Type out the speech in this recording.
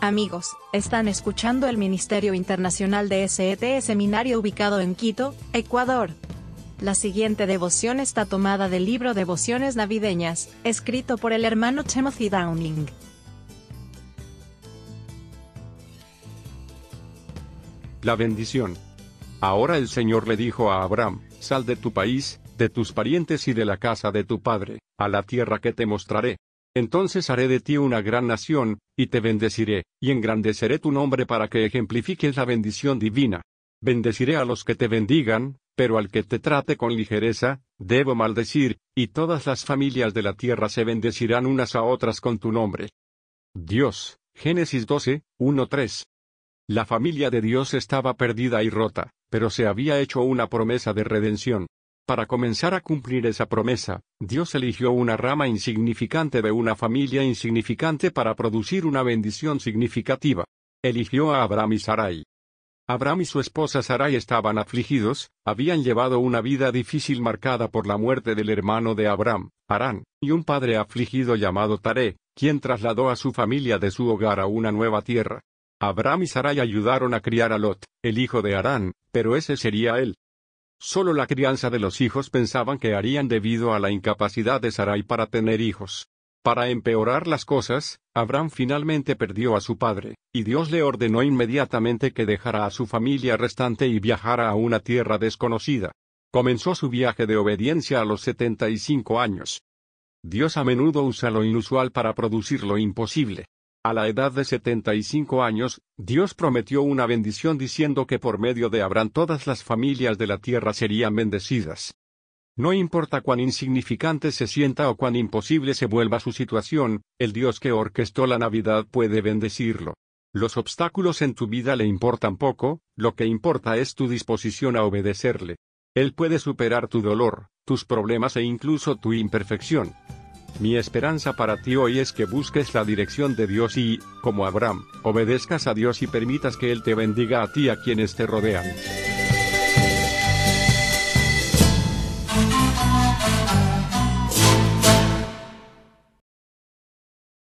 Amigos, están escuchando el Ministerio Internacional de SET Seminario ubicado en Quito, Ecuador. La siguiente devoción está tomada del libro Devociones Navideñas, escrito por el hermano Timothy Downing. La bendición. Ahora el Señor le dijo a Abraham, sal de tu país, de tus parientes y de la casa de tu padre, a la tierra que te mostraré. Entonces haré de ti una gran nación, y te bendeciré, y engrandeceré tu nombre para que ejemplifiques la bendición divina. Bendeciré a los que te bendigan, pero al que te trate con ligereza, debo maldecir, y todas las familias de la tierra se bendecirán unas a otras con tu nombre. Dios, Génesis 12, 1-3. La familia de Dios estaba perdida y rota, pero se había hecho una promesa de redención. Para comenzar a cumplir esa promesa, Dios eligió una rama insignificante de una familia insignificante para producir una bendición significativa. Eligió a Abraham y Sarai. Abraham y su esposa Sarai estaban afligidos, habían llevado una vida difícil marcada por la muerte del hermano de Abraham, Arán, y un padre afligido llamado Taré, quien trasladó a su familia de su hogar a una nueva tierra. Abraham y Sarai ayudaron a criar a Lot, el hijo de Arán, pero ese sería él. Solo la crianza de los hijos pensaban que harían debido a la incapacidad de Sarai para tener hijos. Para empeorar las cosas, Abraham finalmente perdió a su padre, y Dios le ordenó inmediatamente que dejara a su familia restante y viajara a una tierra desconocida. Comenzó su viaje de obediencia a los 75 años. Dios a menudo usa lo inusual para producir lo imposible. A la edad de 75 años, Dios prometió una bendición diciendo que por medio de Abraham todas las familias de la tierra serían bendecidas. No importa cuán insignificante se sienta o cuán imposible se vuelva su situación, el Dios que orquestó la Navidad puede bendecirlo. Los obstáculos en tu vida le importan poco, lo que importa es tu disposición a obedecerle. Él puede superar tu dolor, tus problemas e incluso tu imperfección. Mi esperanza para ti hoy es que busques la dirección de Dios y, como Abraham, obedezcas a Dios y permitas que Él te bendiga a ti y a quienes te rodean.